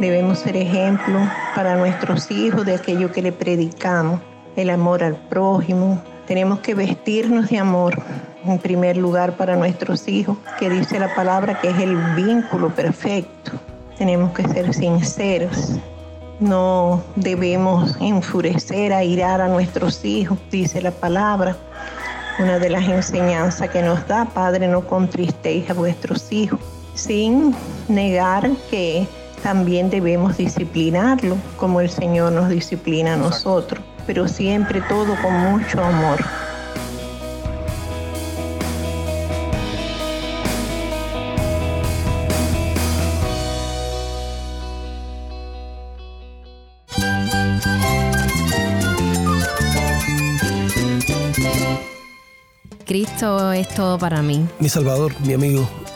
Debemos ser ejemplo para nuestros hijos de aquello que le predicamos, el amor al prójimo. Tenemos que vestirnos de amor en primer lugar para nuestros hijos, que dice la palabra que es el vínculo perfecto. Tenemos que ser sinceros. No debemos enfurecer, airar a nuestros hijos, dice la palabra. Una de las enseñanzas que nos da, Padre, no contristéis a vuestros hijos, sin negar que también debemos disciplinarlo como el Señor nos disciplina a nosotros, pero siempre todo con mucho amor. Cristo es todo para mí. Mi Salvador, mi amigo,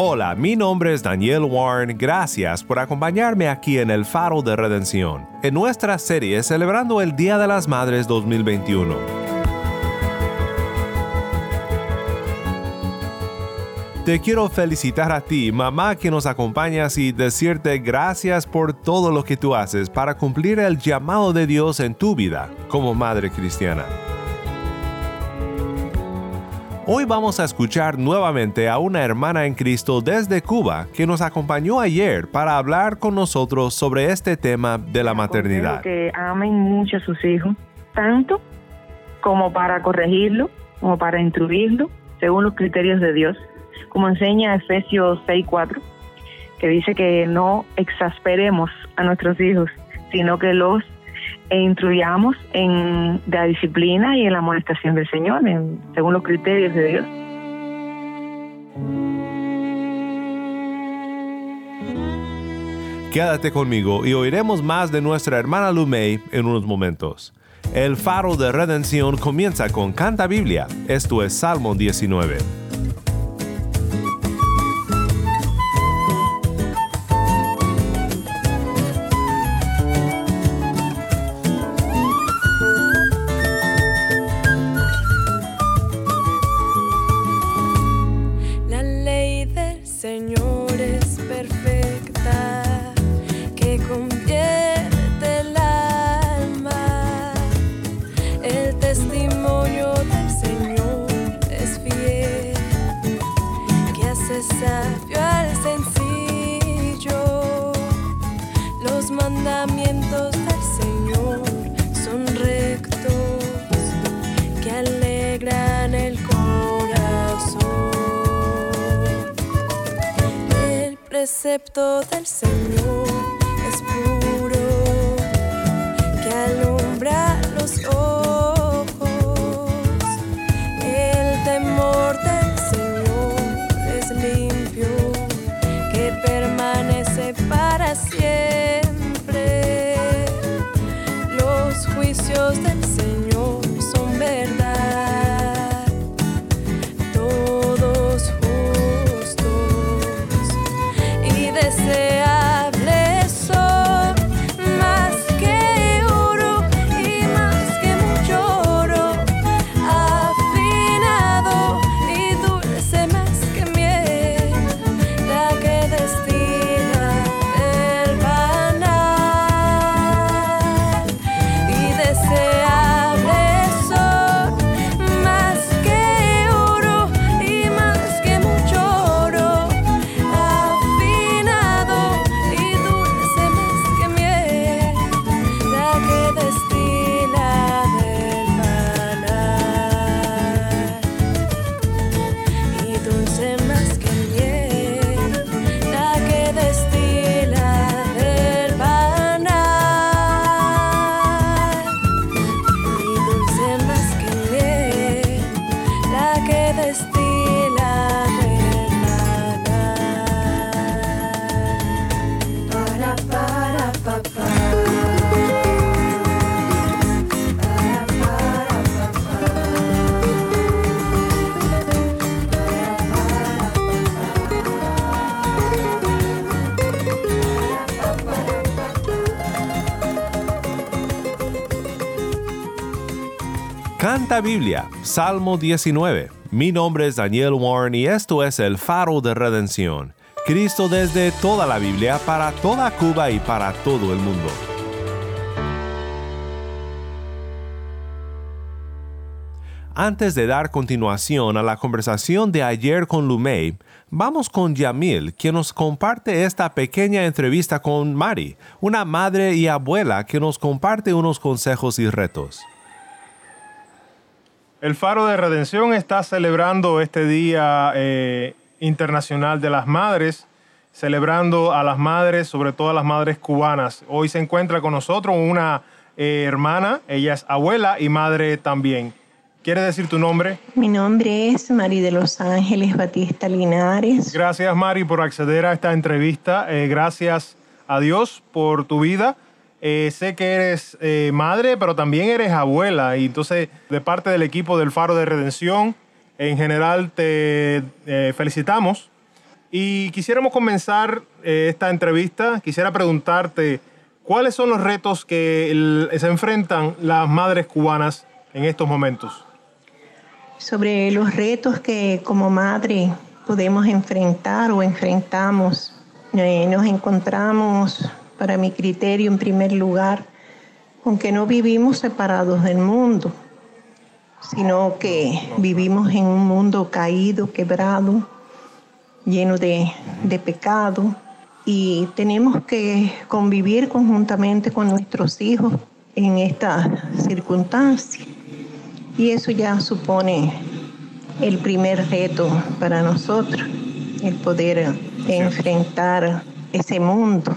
Hola, mi nombre es Daniel Warren. Gracias por acompañarme aquí en el Faro de Redención, en nuestra serie celebrando el Día de las Madres 2021. Te quiero felicitar a ti, mamá que nos acompañas y decirte gracias por todo lo que tú haces para cumplir el llamado de Dios en tu vida como madre cristiana. Hoy vamos a escuchar nuevamente a una hermana en Cristo desde Cuba que nos acompañó ayer para hablar con nosotros sobre este tema de la maternidad. Que amen mucho a sus hijos, tanto como para corregirlo, como para instruirlo, según los criterios de Dios, como enseña Efesios 6:4, que dice que no exasperemos a nuestros hijos, sino que los e instruyamos en la disciplina y en la amonestación del Señor, según los criterios de Dios. Quédate conmigo y oiremos más de nuestra hermana Lumei en unos momentos. El faro de redención comienza con Canta Biblia, esto es Salmo 19. Canta Biblia, Salmo 19. Mi nombre es Daniel Warren y esto es el faro de redención. Cristo desde toda la Biblia, para toda Cuba y para todo el mundo. Antes de dar continuación a la conversación de ayer con Lumey, vamos con Yamil, quien nos comparte esta pequeña entrevista con Mari, una madre y abuela que nos comparte unos consejos y retos. El Faro de Redención está celebrando este Día eh, Internacional de las Madres, celebrando a las madres, sobre todo a las madres cubanas. Hoy se encuentra con nosotros una eh, hermana, ella es abuela y madre también. ¿Quieres decir tu nombre? Mi nombre es Mari de Los Ángeles Batista Linares. Gracias Mari por acceder a esta entrevista. Eh, gracias a Dios por tu vida. Eh, sé que eres eh, madre, pero también eres abuela. Y entonces, de parte del equipo del Faro de Redención, en general te eh, felicitamos. Y quisiéramos comenzar eh, esta entrevista. Quisiera preguntarte, ¿cuáles son los retos que el- se enfrentan las madres cubanas en estos momentos? sobre los retos que como madre podemos enfrentar o enfrentamos. Eh, nos encontramos, para mi criterio, en primer lugar, con que no vivimos separados del mundo, sino que vivimos en un mundo caído, quebrado, lleno de, de pecado, y tenemos que convivir conjuntamente con nuestros hijos en esta circunstancia. Y eso ya supone el primer reto para nosotros, el poder enfrentar ese mundo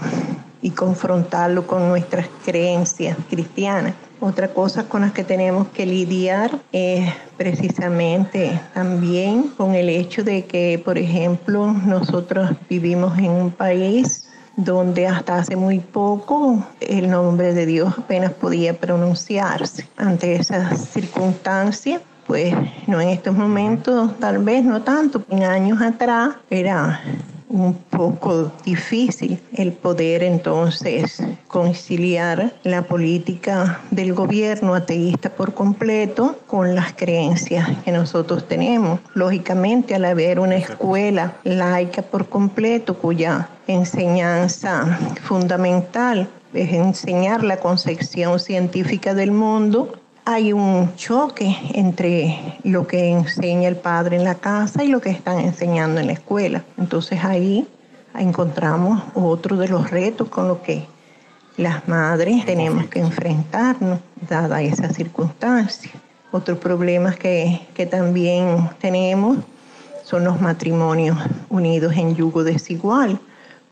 y confrontarlo con nuestras creencias cristianas. Otra cosa con las que tenemos que lidiar es precisamente también con el hecho de que, por ejemplo, nosotros vivimos en un país donde hasta hace muy poco el nombre de Dios apenas podía pronunciarse. Ante esas circunstancias, pues no en estos momentos, tal vez no tanto, en años atrás era un poco difícil el poder entonces conciliar la política del gobierno ateísta por completo con las creencias que nosotros tenemos. Lógicamente, al haber una escuela laica por completo cuya enseñanza fundamental es enseñar la concepción científica del mundo, hay un choque entre lo que enseña el padre en la casa y lo que están enseñando en la escuela. Entonces ahí encontramos otro de los retos con lo que las madres tenemos que enfrentarnos, dada esa circunstancia. Otro problema que, que también tenemos son los matrimonios unidos en yugo desigual,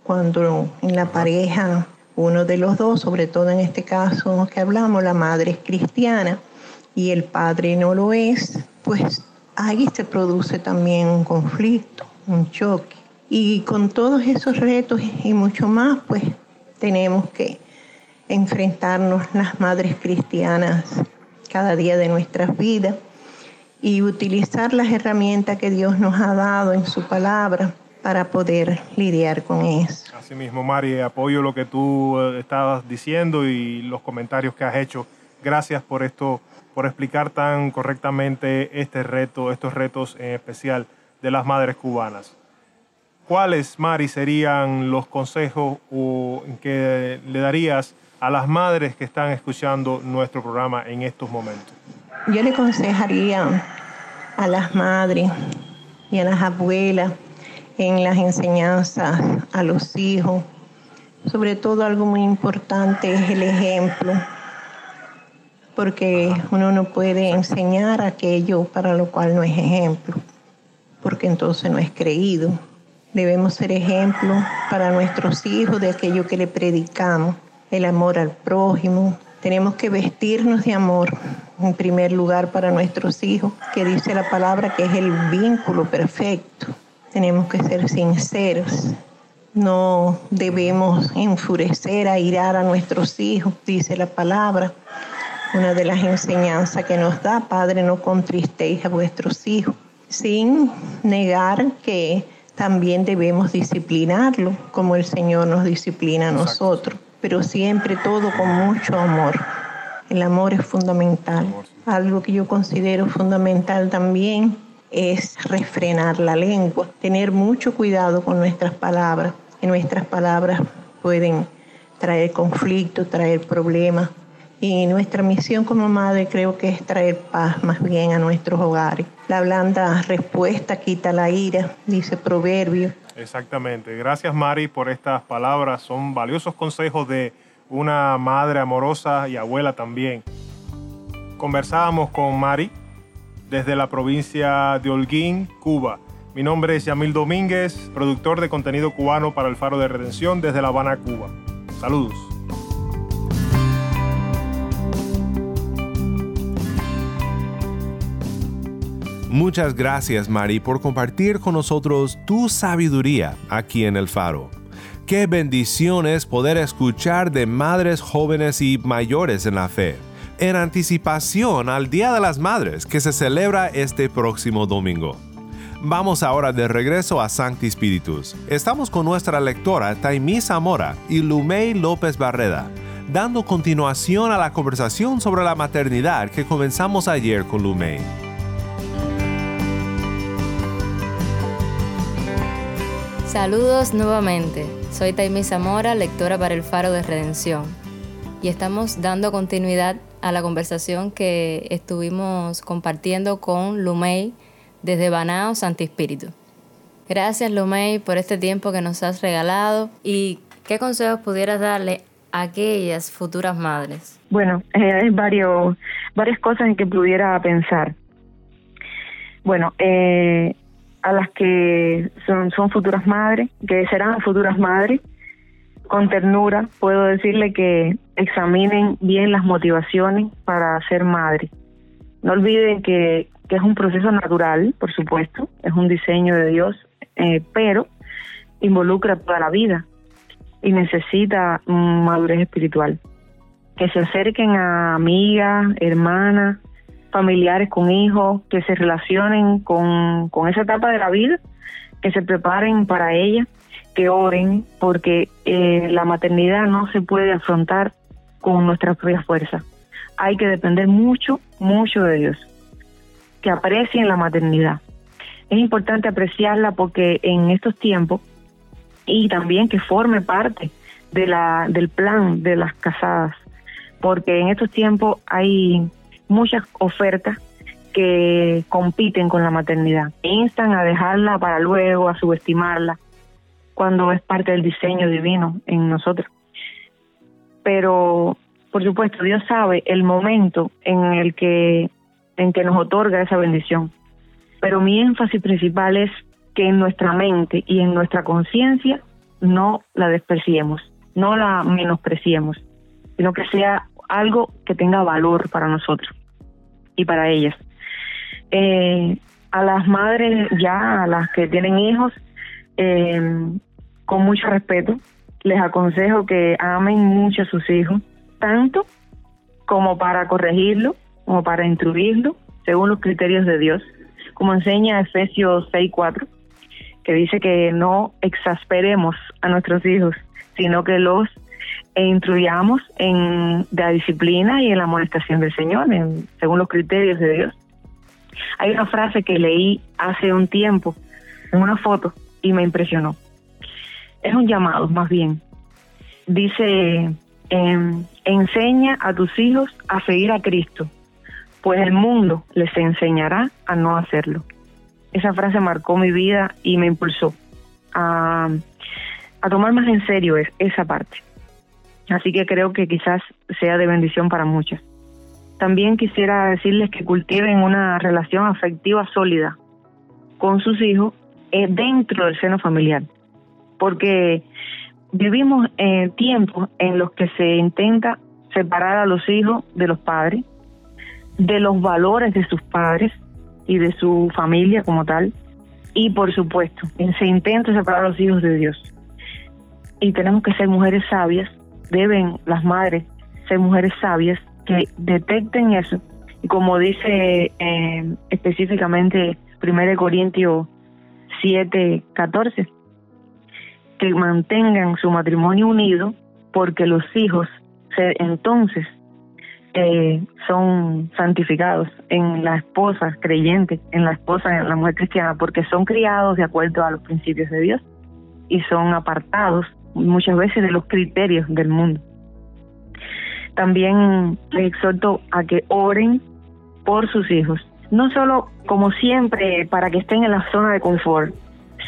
cuando en la pareja uno de los dos, sobre todo en este caso que hablamos, la madre es cristiana y el padre no lo es, pues ahí se produce también un conflicto, un choque. Y con todos esos retos y mucho más, pues tenemos que enfrentarnos las madres cristianas cada día de nuestras vidas y utilizar las herramientas que Dios nos ha dado en su palabra para poder lidiar con eso. Así mismo, Mari, apoyo lo que tú eh, estabas diciendo y los comentarios que has hecho. Gracias por esto, por explicar tan correctamente este reto, estos retos en especial de las madres cubanas. ¿Cuáles, Mari, serían los consejos que le darías a las madres que están escuchando nuestro programa en estos momentos? Yo le aconsejaría a las madres y a las abuelas en las enseñanzas a los hijos, sobre todo algo muy importante es el ejemplo, porque uno no puede enseñar aquello para lo cual no es ejemplo, porque entonces no es creído. Debemos ser ejemplo para nuestros hijos de aquello que le predicamos, el amor al prójimo. Tenemos que vestirnos de amor, en primer lugar para nuestros hijos, que dice la palabra que es el vínculo perfecto. Tenemos que ser sinceros. No debemos enfurecer, airar a nuestros hijos, dice la palabra. Una de las enseñanzas que nos da, Padre, no contristéis a vuestros hijos, sin negar que también debemos disciplinarlo, como el Señor nos disciplina a nosotros, pero siempre todo con mucho amor. El amor es fundamental. Algo que yo considero fundamental también es refrenar la lengua, tener mucho cuidado con nuestras palabras, que nuestras palabras pueden traer conflictos, traer problemas. Y nuestra misión como madre creo que es traer paz más bien a nuestros hogares. La blanda respuesta quita la ira, dice Proverbio. Exactamente. Gracias Mari por estas palabras. Son valiosos consejos de una madre amorosa y abuela también. Conversábamos con Mari desde la provincia de Holguín, Cuba. Mi nombre es Yamil Domínguez, productor de contenido cubano para el Faro de Redención desde La Habana, Cuba. Saludos. Muchas gracias, Mari, por compartir con nosotros tu sabiduría aquí en el Faro. Qué bendición es poder escuchar de madres jóvenes y mayores en la fe, en anticipación al Día de las Madres que se celebra este próximo domingo. Vamos ahora de regreso a Sancti Spiritus. Estamos con nuestra lectora Taimí Zamora y Lumey López Barreda, dando continuación a la conversación sobre la maternidad que comenzamos ayer con Lumey. Saludos nuevamente. Soy Taimí Zamora, lectora para el Faro de Redención. Y estamos dando continuidad a la conversación que estuvimos compartiendo con Lumey desde Banao, Santi Espíritu. Gracias Lumey por este tiempo que nos has regalado y qué consejos pudieras darle a aquellas futuras madres. Bueno, eh, hay varias cosas en que pudiera pensar. Bueno, eh, a las que son futuras madres, que serán futuras madres, con ternura puedo decirle que examinen bien las motivaciones para ser madre. No olviden que, es un proceso natural, por supuesto, es un diseño de Dios, eh, pero involucra toda la vida y necesita madurez espiritual. Que se acerquen a amigas, hermanas, familiares con hijos, que se relacionen con, con esa etapa de la vida, que se preparen para ella, que oren, porque eh, la maternidad no se puede afrontar con nuestra propia fuerza. Hay que depender mucho, mucho de Dios. Que aprecien la maternidad. Es importante apreciarla porque en estos tiempos y también que forme parte de la, del plan de las casadas, porque en estos tiempos hay muchas ofertas que compiten con la maternidad, instan a dejarla para luego, a subestimarla, cuando es parte del diseño divino en nosotros. Pero, por supuesto, Dios sabe el momento en el que, en que nos otorga esa bendición. Pero mi énfasis principal es que en nuestra mente y en nuestra conciencia no la despreciemos, no la menospreciemos, sino que sea algo que tenga valor para nosotros y para ellas. Eh, a las madres ya, a las que tienen hijos, eh, con mucho respeto, les aconsejo que amen mucho a sus hijos, tanto como para corregirlo, como para instruirlo, según los criterios de Dios, como enseña Efesios 6.4, que dice que no exasperemos a nuestros hijos, sino que los instruyamos en la disciplina y en la amonestación del Señor, según los criterios de Dios. Hay una frase que leí hace un tiempo en una foto y me impresionó. Es un llamado, más bien. Dice, em, enseña a tus hijos a seguir a Cristo, pues el mundo les enseñará a no hacerlo. Esa frase marcó mi vida y me impulsó a, tomar más en serio esa parte. Así que creo que quizás sea de bendición para muchas. También quisiera decirles que cultiven una relación afectiva sólida con sus hijos eh, dentro del seno familiar, porque vivimos eh, tiempos en los que se intenta separar a los hijos de los padres, de los valores de sus padres y de su familia como tal, y por supuesto, se intenta separar a los hijos de Dios. Y tenemos que ser mujeres sabias, deben las madres ser mujeres sabias que detecten eso. Y como dice eh, específicamente 1 Corintios 7, 14, que mantengan su matrimonio unido porque los hijos se, entonces eh, son santificados en la esposa creyente, en la esposa, en la mujer cristiana, porque son criados de acuerdo a los principios de Dios y son apartados muchas veces de los criterios del mundo. También les exhorto a que oren por sus hijos, no solo como siempre para que estén en la zona de confort,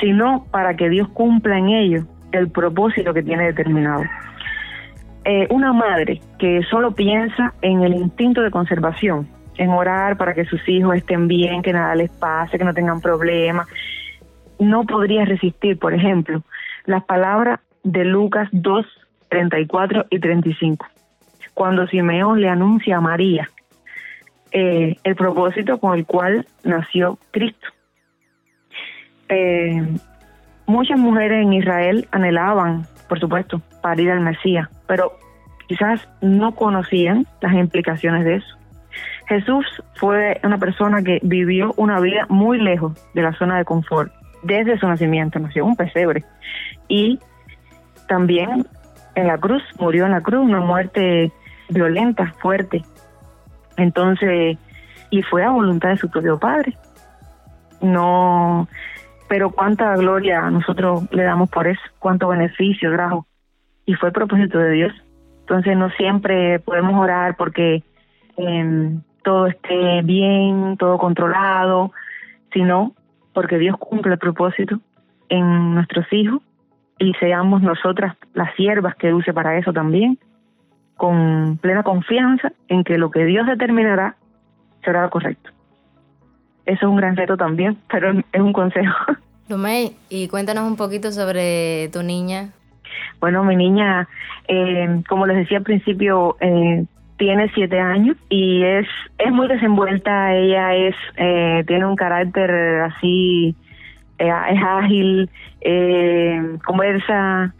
sino para que Dios cumpla en ellos el propósito que tiene determinado. Eh, una madre que solo piensa en el instinto de conservación, en orar para que sus hijos estén bien, que nada les pase, que no tengan problemas, no podría resistir, por ejemplo, las palabras de Lucas 2, 34 y 35, cuando Simeón le anuncia a María eh, el propósito con el cual nació Cristo. Eh, muchas mujeres en Israel anhelaban, por supuesto, parir al Mesías, pero quizás no conocían las implicaciones de eso. Jesús fue una persona que vivió una vida muy lejos de la zona de confort. Desde su nacimiento nació un pesebre y también en la cruz, murió en la cruz, una muerte violenta, fuerte. Entonces, y fue a voluntad de su propio padre. No, pero cuánta gloria nosotros le damos por eso, cuánto beneficio trajo. Y fue el propósito de Dios. Entonces no siempre podemos orar porque eh, todo esté bien, todo controlado, sino porque Dios cumple el propósito en nuestros hijos y seamos nosotras las siervas que use para eso también, con plena confianza en que lo que Dios determinará será lo correcto. Eso es un gran reto también, pero es un consejo. Lumey, y cuéntanos un poquito sobre tu niña. Bueno, mi niña, eh, como les decía al principio, eh, tiene siete años y es es muy desenvuelta. Ella es eh, tiene un carácter así, eh, es ágil, eh, conversa,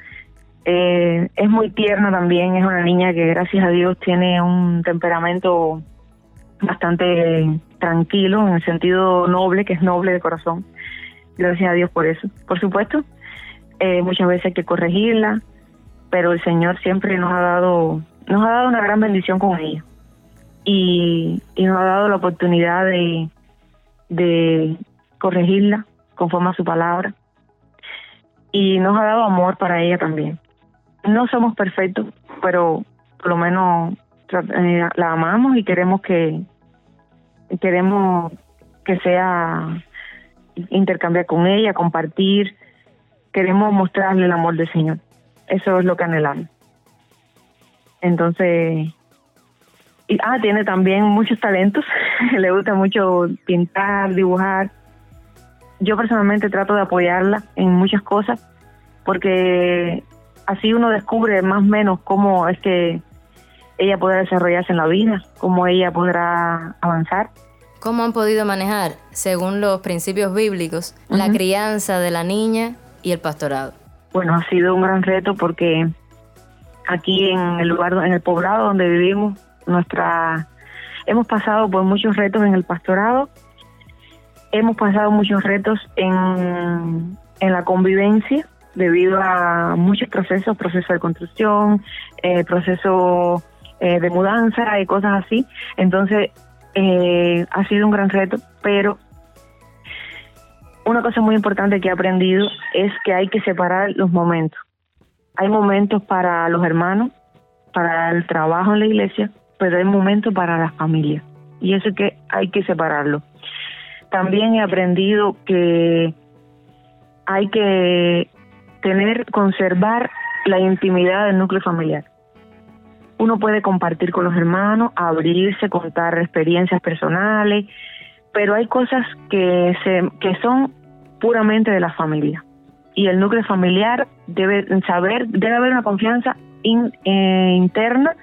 eh, es muy tierna también. Es una niña que gracias a Dios tiene un temperamento bastante tranquilo en el sentido noble, que es noble de corazón. Gracias a Dios por eso. Por supuesto, eh, muchas veces hay que corregirla, pero el Señor siempre nos ha dado nos ha dado una gran bendición con ella y, nos ha dado la oportunidad de, corregirla conforme a su palabra y nos ha dado amor para ella también. No somos perfectos, pero por lo menos eh, la amamos y queremos que queremos que sea intercambiar con ella, compartir, queremos mostrarle el amor del Señor. Eso es lo que anhelamos. Entonces, y, ah, tiene también muchos talentos, le gusta mucho pintar, dibujar. Yo personalmente trato de apoyarla en muchas cosas porque así uno descubre más o menos cómo es que ella podrá desarrollarse en la vida, cómo ella podrá avanzar. ¿Cómo han podido manejar, según los principios bíblicos, la crianza de la niña y el pastorado? Bueno, ha sido un gran reto porque aquí en el lugar, en el poblado donde vivimos, nuestra, hemos pasado por muchos retos en el pastorado, hemos pasado muchos retos en, en la convivencia debido a muchos procesos, proceso de construcción, eh, proceso eh, de mudanza y cosas así. Entonces, eh, ha sido un gran reto, pero una cosa muy importante que he aprendido es que hay que separar los momentos. Hay momentos para los hermanos, para el trabajo en la iglesia, pero hay momentos para la familia. Y eso que hay que separarlo. También he aprendido que hay que tener, conservar la intimidad del núcleo familiar. Uno puede compartir con los hermanos, abrirse, contar experiencias personales, pero hay cosas que se que son puramente de la familia. Y el núcleo familiar debe saber debe haber una confianza eh, interna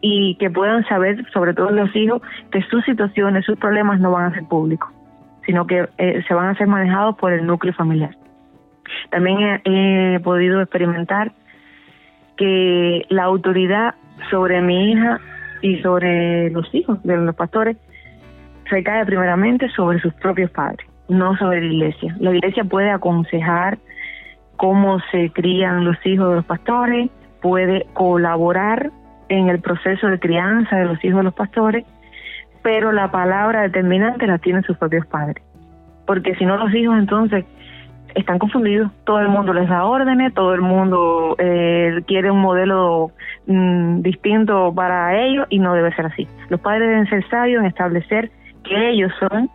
y que puedan saber sobre todo los hijos que sus situaciones sus problemas no van a ser públicos sino que eh, se van a ser manejados por el núcleo familiar. También he podido experimentar que la autoridad sobre mi hija y sobre los hijos de los pastores recae primeramente sobre sus propios padres, no sobre la iglesia. La iglesia puede aconsejar cómo se crían los hijos de los pastores, puede colaborar en el proceso de crianza de los hijos de los pastores, pero la palabra determinante la tienen sus propios padres. Porque si no los hijos entonces están confundidos, todo el mundo les da órdenes, todo el mundo eh, quiere un modelo mm, distinto para ellos y no debe ser así. Los padres deben ser sabios en establecer que ellos son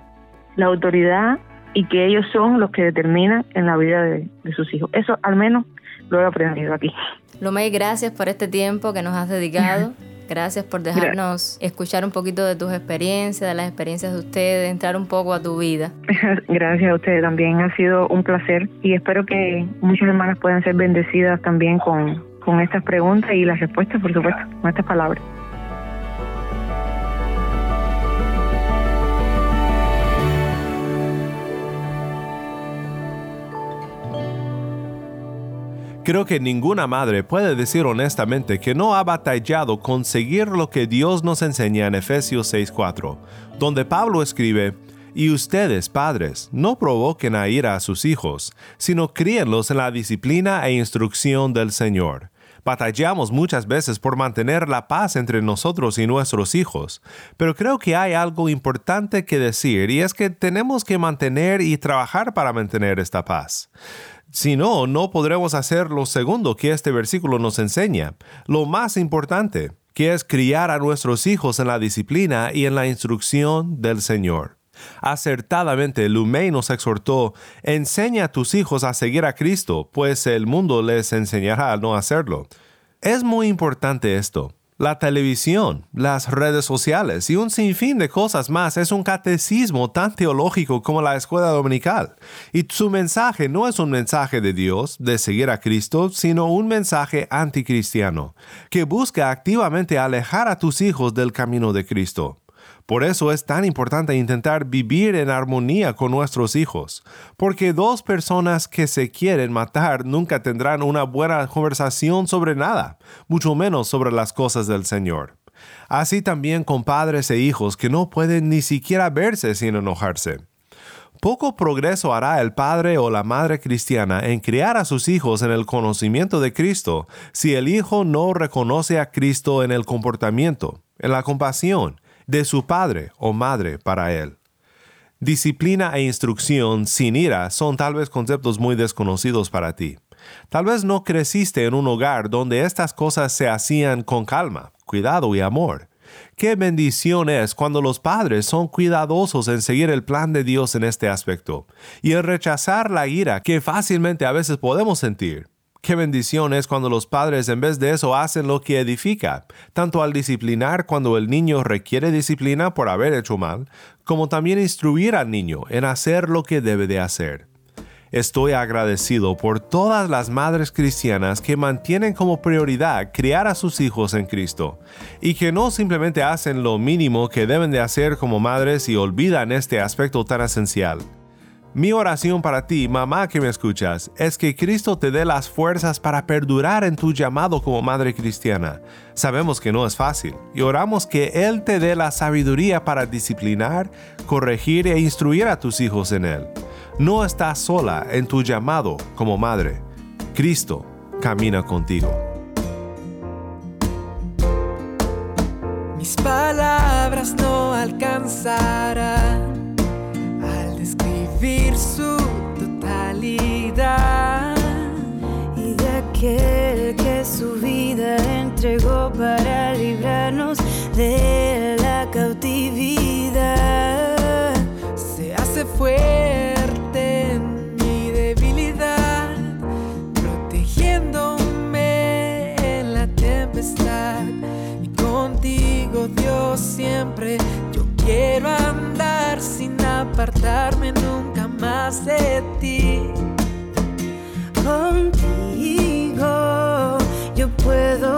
la autoridad y que ellos son los que determinan en la vida de, de sus hijos. Eso al menos lo he aprendido aquí. Lumey, gracias por este tiempo que nos has dedicado. Gracias por dejarnos escuchar un poquito de tus experiencias, de las experiencias de ustedes, entrar un poco a tu vida. Gracias a ustedes también, ha sido un placer y espero que muchas hermanas puedan ser bendecidas también con, con estas preguntas y las respuestas, por supuesto, con estas palabras. Creo que ninguna madre puede decir honestamente que no ha batallado con seguir lo que Dios nos enseña en Efesios 6:4, donde Pablo escribe, y ustedes, padres, no provoquen a ira a sus hijos, sino críenlos en la disciplina e instrucción del Señor. Batallamos muchas veces por mantener la paz entre nosotros y nuestros hijos, pero creo que hay algo importante que decir y es que tenemos que mantener y trabajar para mantener esta paz. Si no, no podremos hacer lo segundo que este versículo nos enseña, lo más importante, que es criar a nuestros hijos en la disciplina y en la instrucción del Señor. Acertadamente, Lumey nos exhortó, enseña a tus hijos a seguir a Cristo, pues el mundo les enseñará a no hacerlo. Es muy importante esto. La televisión, las redes sociales y un sinfín de cosas más es un catecismo tan teológico como la escuela dominical. Y su mensaje no es un mensaje de Dios, de seguir a Cristo, sino un mensaje anticristiano, que busca activamente alejar a tus hijos del camino de Cristo. Por eso es tan importante intentar vivir en armonía con nuestros hijos, porque dos personas que se quieren matar nunca tendrán una buena conversación sobre nada, mucho menos sobre las cosas del Señor. Así también con padres e hijos que no pueden ni siquiera verse sin enojarse. Poco progreso hará el padre o la madre cristiana en criar a sus hijos en el conocimiento de Cristo si el hijo no reconoce a Cristo en el comportamiento, en la compasión, de su padre o madre para él. Disciplina e instrucción sin ira son tal vez conceptos muy desconocidos para ti. Tal vez no creciste en un hogar donde estas cosas se hacían con calma, cuidado y amor. Qué bendición es cuando los padres son cuidadosos en seguir el plan de Dios en este aspecto y en rechazar la ira que fácilmente a veces podemos sentir. Qué bendición es cuando los padres en vez de eso hacen lo que edifica, tanto al disciplinar cuando el niño requiere disciplina por haber hecho mal, como también instruir al niño en hacer lo que debe de hacer. Estoy agradecido por todas las madres cristianas que mantienen como prioridad criar a sus hijos en Cristo y que no simplemente hacen lo mínimo que deben de hacer como madres y olvidan este aspecto tan esencial. Mi oración para ti, mamá que me escuchas, es que Cristo te dé las fuerzas para perdurar en tu llamado como madre cristiana. Sabemos que no es fácil y oramos que Él te dé la sabiduría para disciplinar, corregir e instruir a tus hijos en Él. No estás sola en tu llamado como madre. Cristo camina contigo. Mis palabras no alcanzarán al describir su totalidad y de aquel que su vida entregó para librarnos de la cautividad. Se hace fuerte en mi debilidad, protegiéndome en la tempestad. Y contigo, Dios, siempre yo quiero andar sin apartarme de ti. Contigo yo puedo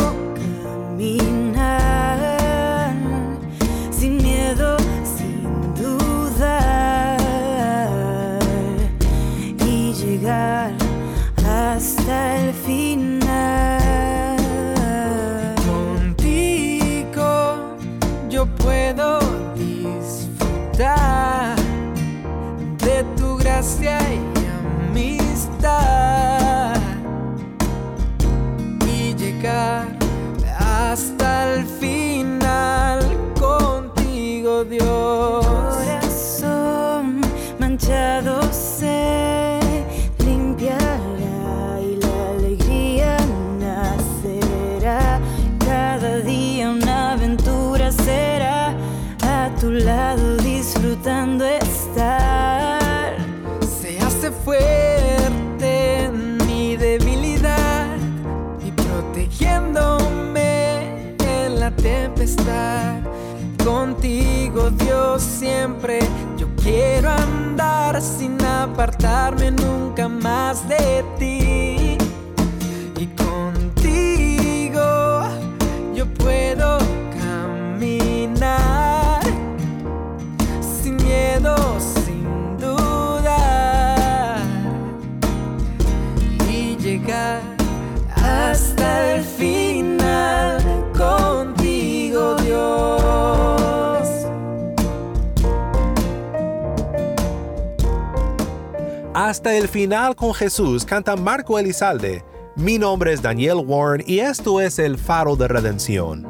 Hasta el final con Jesús canta Marco Elizalde. Mi nombre es Daniel Warren y esto es el faro de redención.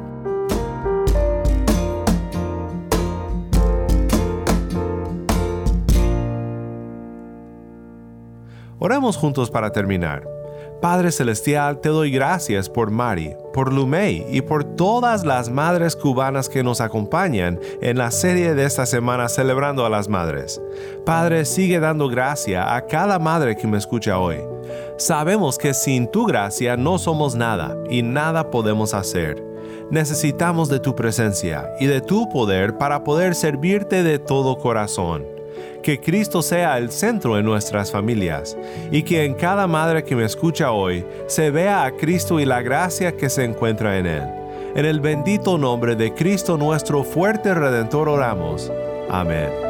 Oramos juntos para terminar. Padre Celestial, te doy gracias por Mari, por Lumei y por todas las madres cubanas que nos acompañan en la serie de esta semana celebrando a las madres. Padre, sigue dando gracia a cada madre que me escucha hoy. Sabemos que sin tu gracia no somos nada y nada podemos hacer. Necesitamos de tu presencia y de tu poder para poder servirte de todo corazón que Cristo sea el centro en nuestras familias y que en cada madre que me escucha hoy se vea a Cristo y la gracia que se encuentra en Él. En el bendito nombre de Cristo nuestro fuerte Redentor oramos. Amén.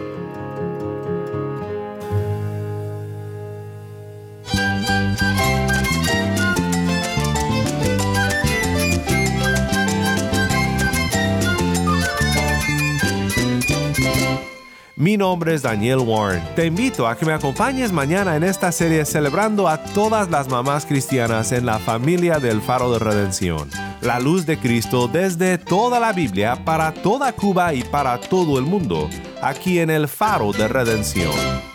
Mi nombre es Daniel Warren. Te invito a que me acompañes mañana en esta serie celebrando a todas las mamás cristianas en la familia del Faro de Redención. La luz de Cristo desde toda la Biblia para toda Cuba y para todo el mundo, aquí en el Faro de Redención.